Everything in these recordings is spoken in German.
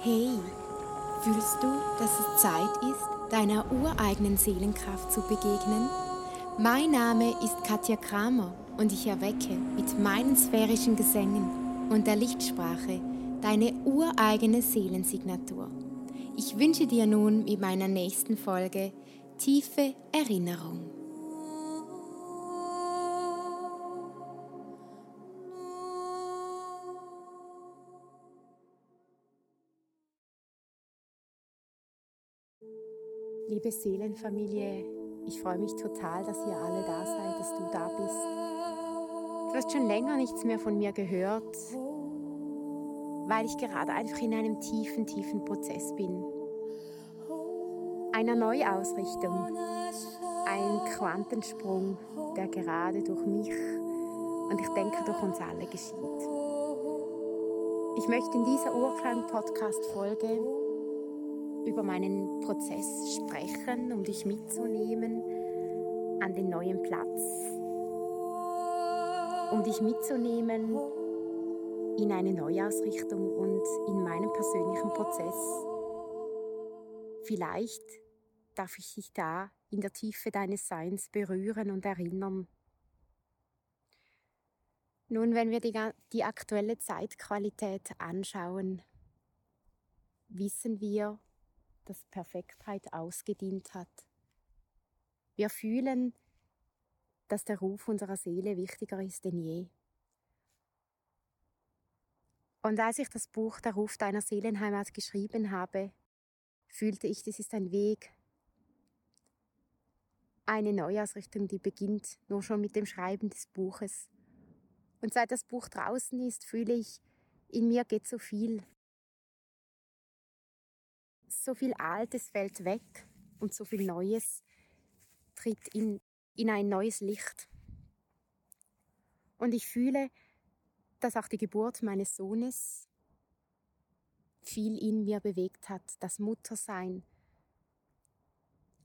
Hey, fühlst du, dass es Zeit ist, deiner ureigenen Seelenkraft zu begegnen? Mein Name ist Katja Kramer und ich erwecke mit meinen sphärischen Gesängen und der Lichtsprache deine ureigene Seelensignatur. Ich wünsche dir nun mit meiner nächsten Folge tiefe Erinnerung. Liebe Seelenfamilie, ich freue mich total, dass ihr alle da seid, dass du da bist. Du hast schon länger nichts mehr von mir gehört, weil ich gerade einfach in einem tiefen, tiefen Prozess bin. Einer Neuausrichtung, ein Quantensprung, der gerade durch mich und ich denke durch uns alle geschieht. Ich möchte in dieser Urklang-Podcast-Folge über meinen Prozess sprechen, um dich mitzunehmen an den neuen Platz, um dich mitzunehmen in eine Neuausrichtung und in meinen persönlichen Prozess. Vielleicht darf ich dich da in der Tiefe deines Seins berühren und erinnern. Nun, wenn wir die, die aktuelle Zeitqualität anschauen, wissen wir, dass Perfektheit ausgedient hat. Wir fühlen, dass der Ruf unserer Seele wichtiger ist denn je. Und als ich das Buch Der Ruf deiner Seelenheimat geschrieben habe, fühlte ich, das ist ein Weg, eine Neuausrichtung, die beginnt nur schon mit dem Schreiben des Buches. Und seit das Buch draußen ist, fühle ich, in mir geht so viel so viel Altes fällt weg und so viel Neues tritt in, in ein neues Licht. Und ich fühle, dass auch die Geburt meines Sohnes viel in mir bewegt hat, das Muttersein.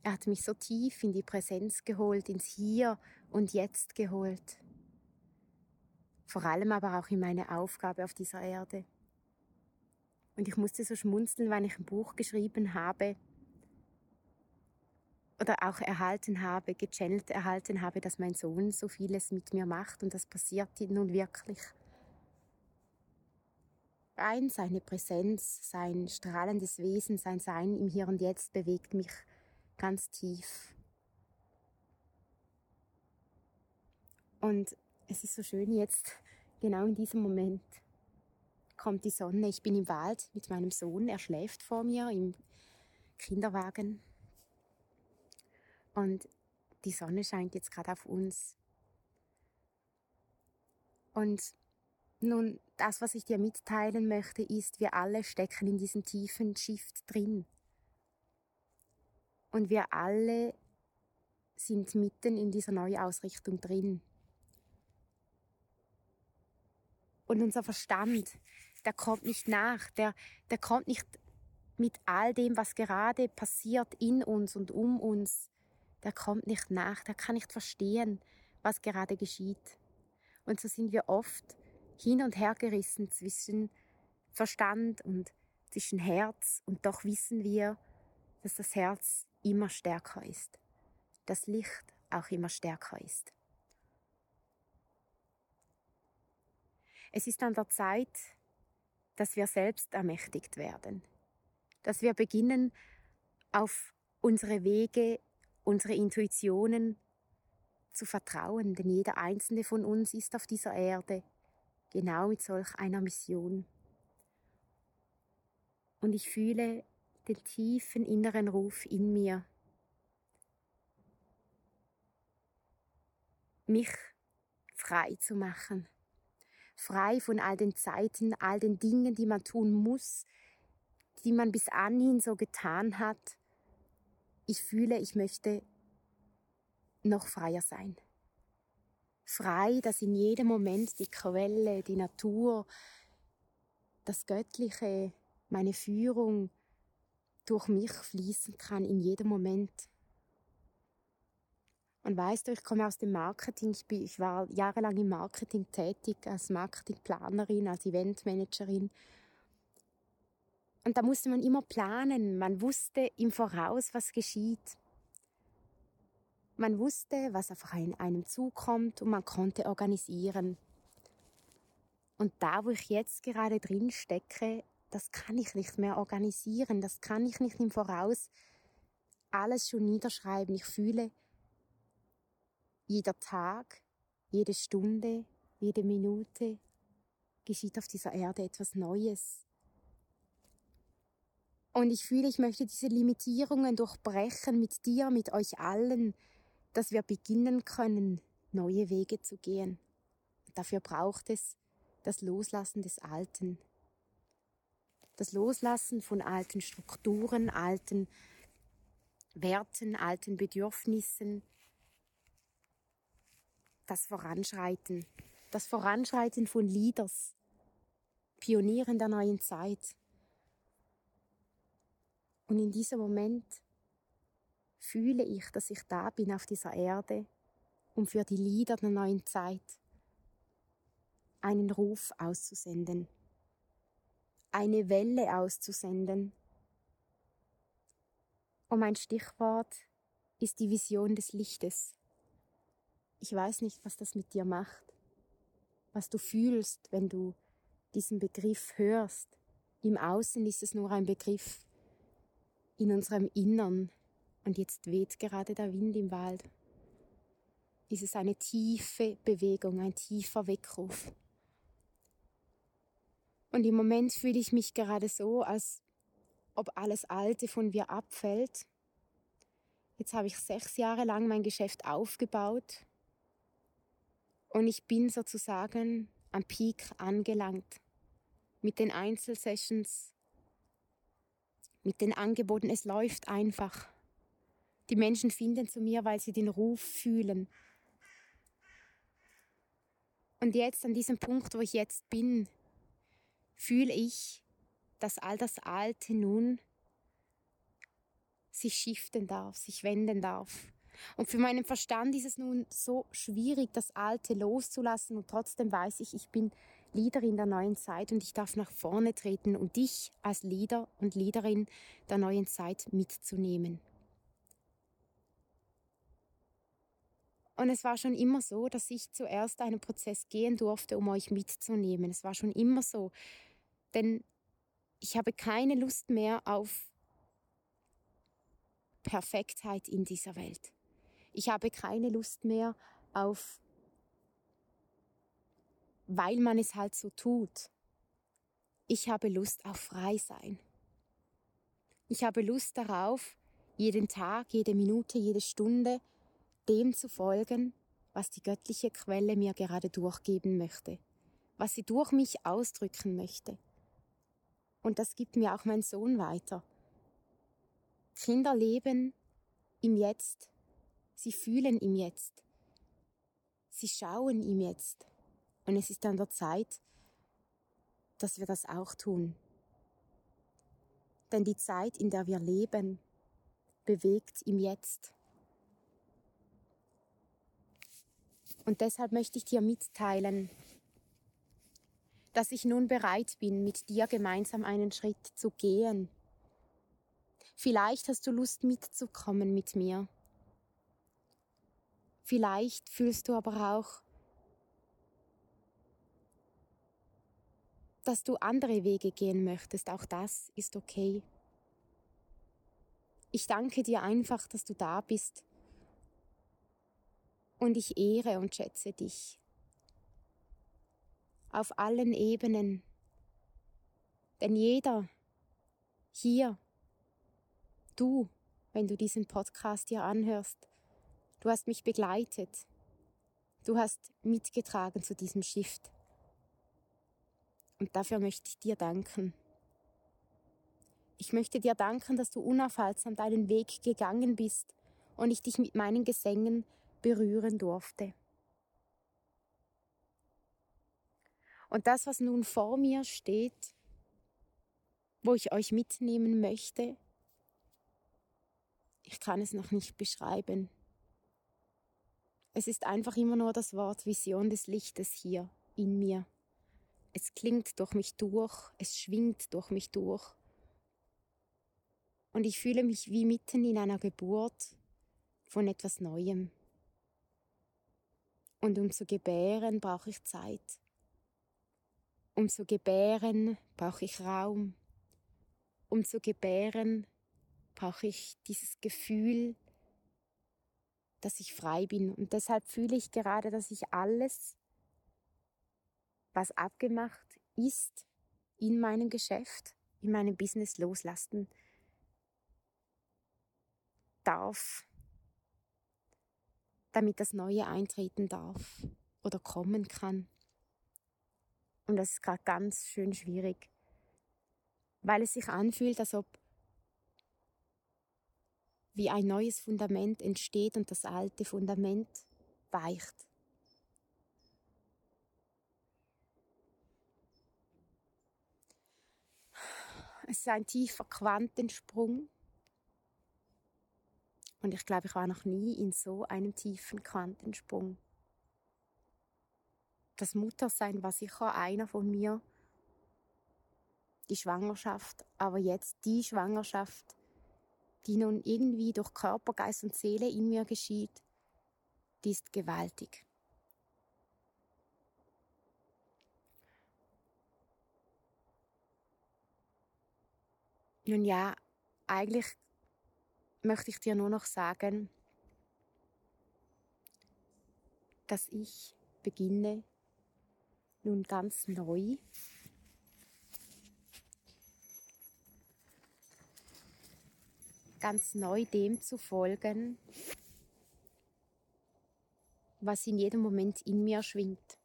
Er hat mich so tief in die Präsenz geholt, ins Hier und Jetzt geholt. Vor allem aber auch in meine Aufgabe auf dieser Erde. Und ich musste so schmunzeln, weil ich ein Buch geschrieben habe oder auch erhalten habe, gechannelt erhalten habe, dass mein Sohn so vieles mit mir macht und das passiert nun wirklich. Rein seine Präsenz, sein strahlendes Wesen, sein Sein im Hier und Jetzt bewegt mich ganz tief. Und es ist so schön jetzt, genau in diesem Moment, kommt die Sonne. Ich bin im Wald mit meinem Sohn. Er schläft vor mir im Kinderwagen. Und die Sonne scheint jetzt gerade auf uns. Und nun, das, was ich dir mitteilen möchte, ist, wir alle stecken in diesem tiefen Shift drin. Und wir alle sind mitten in dieser Neuausrichtung drin. Und unser Verstand, der kommt nicht nach, der, der kommt nicht mit all dem, was gerade passiert in uns und um uns, der kommt nicht nach, der kann nicht verstehen, was gerade geschieht. Und so sind wir oft hin und her gerissen zwischen Verstand und zwischen Herz. Und doch wissen wir, dass das Herz immer stärker ist, das Licht auch immer stärker ist. Es ist an der Zeit, dass wir selbst ermächtigt werden, dass wir beginnen, auf unsere Wege, unsere Intuitionen zu vertrauen, denn jeder einzelne von uns ist auf dieser Erde genau mit solch einer Mission. Und ich fühle den tiefen inneren Ruf in mir, mich frei zu machen frei von all den Zeiten, all den Dingen, die man tun muss, die man bis anhin so getan hat. Ich fühle, ich möchte noch freier sein. Frei, dass in jedem Moment die Quelle, die Natur, das Göttliche, meine Führung durch mich fließen kann in jedem Moment. Und weißt du, ich komme aus dem Marketing. Ich, bin, ich war jahrelang im Marketing tätig, als Marketingplanerin, als Eventmanagerin. Und da musste man immer planen. Man wusste im Voraus, was geschieht. Man wusste, was auf einem zukommt und man konnte organisieren. Und da, wo ich jetzt gerade drin stecke, das kann ich nicht mehr organisieren, das kann ich nicht im Voraus alles schon niederschreiben. Ich fühle, jeder Tag, jede Stunde, jede Minute geschieht auf dieser Erde etwas Neues. Und ich fühle, ich möchte diese Limitierungen durchbrechen mit dir, mit euch allen, dass wir beginnen können, neue Wege zu gehen. dafür braucht es das Loslassen des Alten. Das Loslassen von alten Strukturen, alten Werten, alten Bedürfnissen. Das Voranschreiten. Das Voranschreiten von Leaders. Pionieren der neuen Zeit. Und in diesem Moment fühle ich, dass ich da bin auf dieser Erde, um für die Lieder der neuen Zeit einen Ruf auszusenden, eine Welle auszusenden. Und mein Stichwort ist die Vision des Lichtes. Ich weiß nicht, was das mit dir macht, was du fühlst, wenn du diesen Begriff hörst. Im Außen ist es nur ein Begriff, in unserem Innern. Und jetzt weht gerade der Wind im Wald. Ist es eine tiefe Bewegung, ein tiefer Weckruf. Und im Moment fühle ich mich gerade so, als ob alles Alte von mir abfällt. Jetzt habe ich sechs Jahre lang mein Geschäft aufgebaut und ich bin sozusagen am Peak angelangt. Mit den Einzelsessions, mit den Angeboten. Es läuft einfach. Die Menschen finden zu mir, weil sie den Ruf fühlen. Und jetzt an diesem Punkt, wo ich jetzt bin, fühle ich, dass all das Alte nun sich shiften darf, sich wenden darf. Und für meinen Verstand ist es nun so schwierig, das Alte loszulassen und trotzdem weiß ich, ich bin Leaderin der neuen Zeit und ich darf nach vorne treten und dich als Leader und Leaderin der neuen Zeit mitzunehmen. Und es war schon immer so, dass ich zuerst einen Prozess gehen durfte, um euch mitzunehmen. Es war schon immer so, denn ich habe keine Lust mehr auf Perfektheit in dieser Welt. Ich habe keine Lust mehr auf, weil man es halt so tut. Ich habe Lust auf Freisein. Ich habe Lust darauf, jeden Tag, jede Minute, jede Stunde dem zu folgen, was die göttliche Quelle mir gerade durchgeben möchte, was sie durch mich ausdrücken möchte. Und das gibt mir auch mein Sohn weiter. Kinder leben im Jetzt. Sie fühlen im Jetzt. Sie schauen im Jetzt. Und es ist an der Zeit, dass wir das auch tun. Denn die Zeit, in der wir leben, bewegt im Jetzt. Und deshalb möchte ich dir mitteilen, dass ich nun bereit bin, mit dir gemeinsam einen Schritt zu gehen. Vielleicht hast du Lust mitzukommen mit mir. Vielleicht fühlst du aber auch, dass du andere Wege gehen möchtest. Auch das ist okay. Ich danke dir einfach, dass du da bist. Und ich ehre und schätze dich auf allen Ebenen. Denn jeder hier, du, wenn du diesen Podcast hier anhörst, du hast mich begleitet. Du hast mitgetragen zu diesem Shift. Und dafür möchte ich dir danken. Ich möchte dir danken, dass du unaufhaltsam deinen Weg gegangen bist und ich dich mit meinen Gesängen berühren durfte. Und das, was nun vor mir steht, wo ich euch mitnehmen möchte, ich kann es noch nicht beschreiben. Es ist einfach immer nur das Wort Vision des Lichtes hier in mir. Es klingt durch mich durch, es schwingt durch mich durch Und ich fühle mich wie mitten in einer Geburt von etwas Neuem. Und um zu gebären brauche ich Zeit. Um zu gebären brauche ich Raum. Um zu gebären brauche ich dieses Gefühl, dass ich frei bin. Und deshalb fühle ich gerade, dass ich alles, was abgemacht ist, in meinem Geschäft, in meinem Business loslassen darf, damit das Neue eintreten darf oder kommen kann. Und das ist gerade ganz schön schwierig, weil es sich anfühlt, als ob wie ein neues Fundament entsteht und das alte Fundament weicht. Es ist ein tiefer Quantensprung. Und ich glaube, ich war noch nie in so einem tiefen Quantensprung. Das Muttersein war sicher einer von mir. Die Schwangerschaft, aber jetzt die Schwangerschaft, die nun irgendwie durch Körper, Geist und Seele in mir geschieht, die ist gewaltig. Nun ja, eigentlich möchte ich dir nur noch sagen, dass ich beginne nun ganz neu ganz neu dem zu folgen, was in jedem Moment in mir schwingt.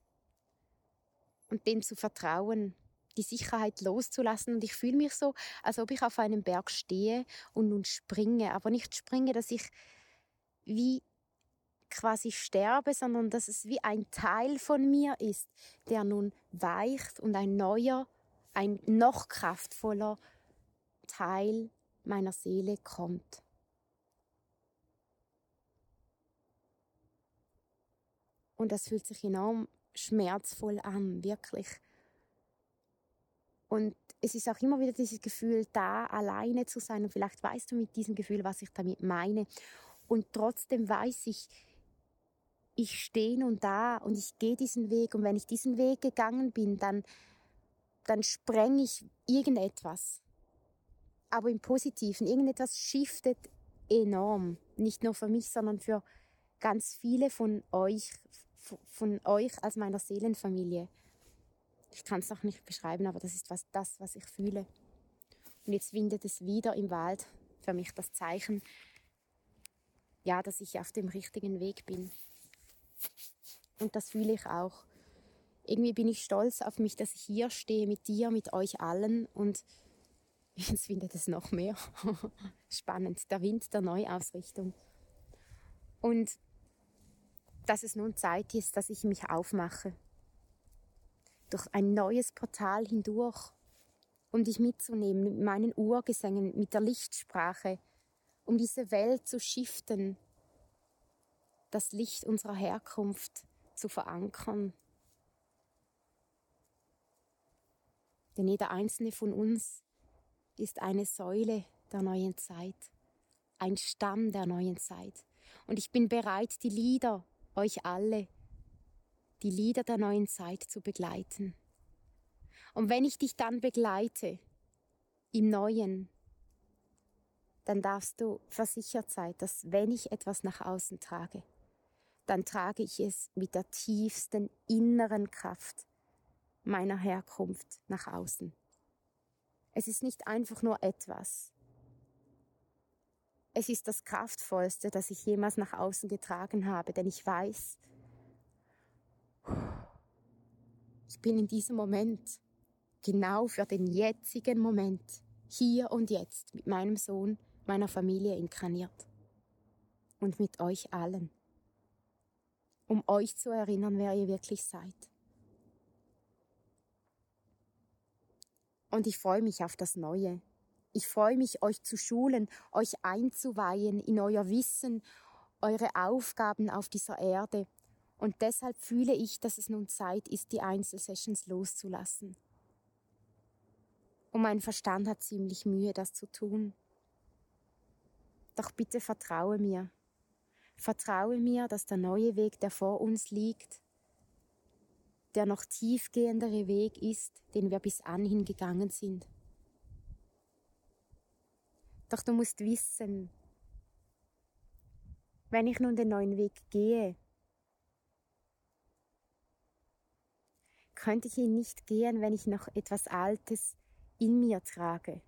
Und dem zu vertrauen, die Sicherheit loszulassen. Und ich fühle mich so, als ob ich auf einem Berg stehe und nun springe. Aber nicht springe, dass ich wie quasi sterbe, sondern dass es wie ein Teil von mir ist, der nun weicht und ein neuer, ein noch kraftvoller Teil meiner Seele kommt. Und das fühlt sich enorm schmerzvoll an, wirklich. Und es ist auch immer wieder dieses Gefühl, da alleine zu sein. Und vielleicht weißt du mit diesem Gefühl, was ich damit meine. Und trotzdem weiß ich, ich stehe nun da und ich gehe diesen Weg. Und wenn ich diesen Weg gegangen bin, dann, dann spreng ich irgendetwas aber im Positiven. Irgendetwas shiftet enorm. Nicht nur für mich, sondern für ganz viele von euch, von euch als meiner Seelenfamilie. Ich kann es noch nicht beschreiben, aber das ist was, das, was ich fühle. Und jetzt windet es wieder im Wald. Für mich das Zeichen, ja, dass ich auf dem richtigen Weg bin. Und das fühle ich auch. Irgendwie bin ich stolz auf mich, dass ich hier stehe mit dir, mit euch allen und Jetzt findet es noch mehr spannend, der Wind der Neuausrichtung. Und dass es nun Zeit ist, dass ich mich aufmache, durch ein neues Portal hindurch, um dich mitzunehmen mit meinen Urgesängen, mit der Lichtsprache, um diese Welt zu shiften, das Licht unserer Herkunft zu verankern. Denn jeder einzelne von uns ist eine Säule der neuen Zeit, ein Stamm der neuen Zeit. Und ich bin bereit, die Lieder, euch alle, die Lieder der neuen Zeit zu begleiten. Und wenn ich dich dann begleite im Neuen, dann darfst du versichert sein, dass wenn ich etwas nach außen trage, dann trage ich es mit der tiefsten inneren Kraft meiner Herkunft nach außen. Es ist nicht einfach nur etwas. Es ist das Kraftvollste, das ich jemals nach außen getragen habe, denn ich weiß, ich bin in diesem Moment, genau für den jetzigen Moment, hier und jetzt mit meinem Sohn, meiner Familie inkarniert. Und mit euch allen. Um euch zu erinnern, wer ihr wirklich seid. Und ich freue mich auf das Neue. Ich freue mich, euch zu schulen, euch einzuweihen in euer Wissen, eure Aufgaben auf dieser Erde. Und deshalb fühle ich, dass es nun Zeit ist, die Einzelsessions loszulassen. Und mein Verstand hat ziemlich Mühe, das zu tun. Doch bitte vertraue mir. Vertraue mir, dass der neue Weg, der vor uns liegt, der noch tiefgehendere Weg ist, den wir bis anhin gegangen sind. Doch du musst wissen, wenn ich nun den neuen Weg gehe, könnte ich ihn nicht gehen, wenn ich noch etwas Altes in mir trage.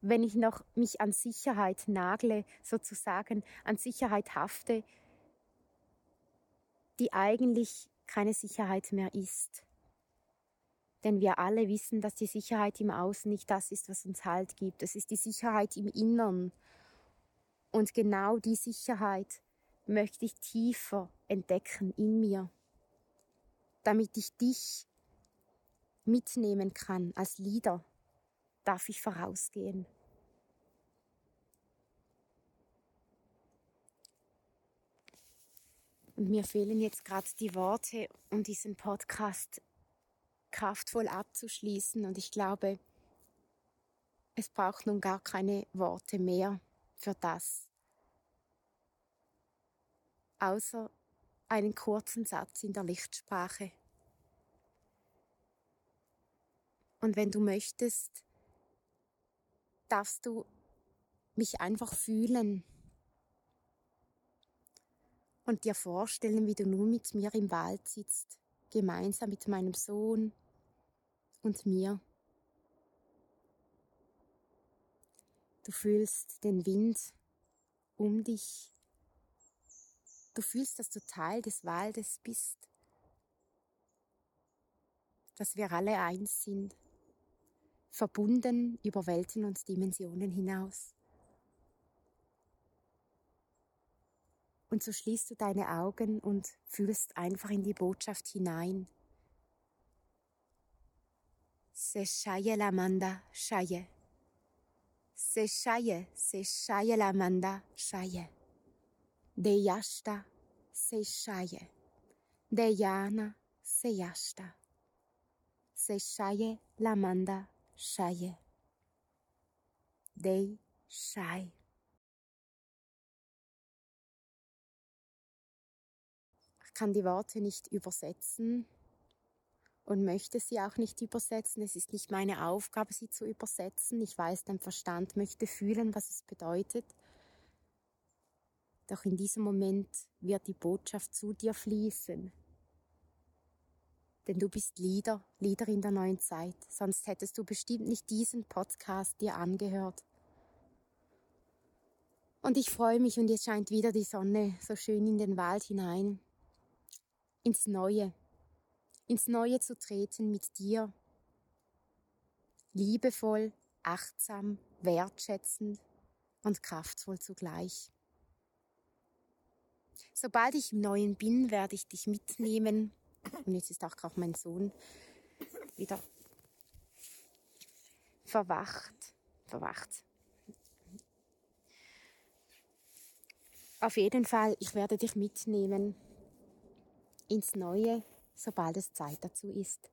Wenn ich noch mich an Sicherheit nagle, sozusagen an Sicherheit hafte, die eigentlich keine Sicherheit mehr ist. Denn wir alle wissen, dass die Sicherheit im Außen nicht das ist, was uns Halt gibt. Es ist die Sicherheit im Innern. Und genau die Sicherheit möchte ich tiefer entdecken in mir, damit ich dich mitnehmen kann als Leader, darf ich vorausgehen. Und mir fehlen jetzt gerade die Worte, um diesen Podcast kraftvoll abzuschließen. Und ich glaube, es braucht nun gar keine Worte mehr für das. Außer einen kurzen Satz in der Lichtsprache. Und wenn du möchtest, darfst du mich einfach fühlen und dir vorstellen, wie du nun mit mir im Wald sitzt, gemeinsam mit meinem Sohn und mir. Du fühlst den Wind um dich. Du fühlst, dass du Teil des Waldes bist. Dass wir alle eins sind. Verbunden über Welten und Dimensionen hinaus. Und so schließt du deine Augen und fühlst einfach in die Botschaft hinein. Se shaye la manda shaye. Se shaye, se shaye la manda shaye. De yashta se shaye. De yana se yashta. Se shaye la manda shaye. De shai. Kann die Worte nicht übersetzen und möchte sie auch nicht übersetzen. Es ist nicht meine Aufgabe, sie zu übersetzen. Ich weiß, dein Verstand möchte fühlen, was es bedeutet. Doch in diesem Moment wird die Botschaft zu dir fließen. Denn du bist Leader, Leader in der neuen Zeit. Sonst hättest du bestimmt nicht diesen Podcast dir angehört. Und ich freue mich und jetzt scheint wieder die Sonne so schön in den Wald hinein ins Neue, ins Neue zu treten mit dir, liebevoll, achtsam, wertschätzend und kraftvoll zugleich. Sobald ich im Neuen bin, werde ich dich mitnehmen. Und jetzt ist auch gerade mein Sohn wieder verwacht. Verwacht. Auf jeden Fall, ich werde dich mitnehmen ins Neue, sobald es Zeit dazu ist.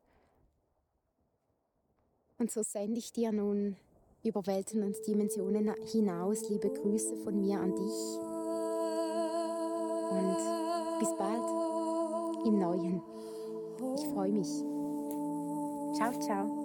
Und so sende ich dir nun über Welten und Dimensionen hinaus liebe Grüße von mir an dich. Und bis bald im Neuen. Ich freue mich. Ciao, ciao.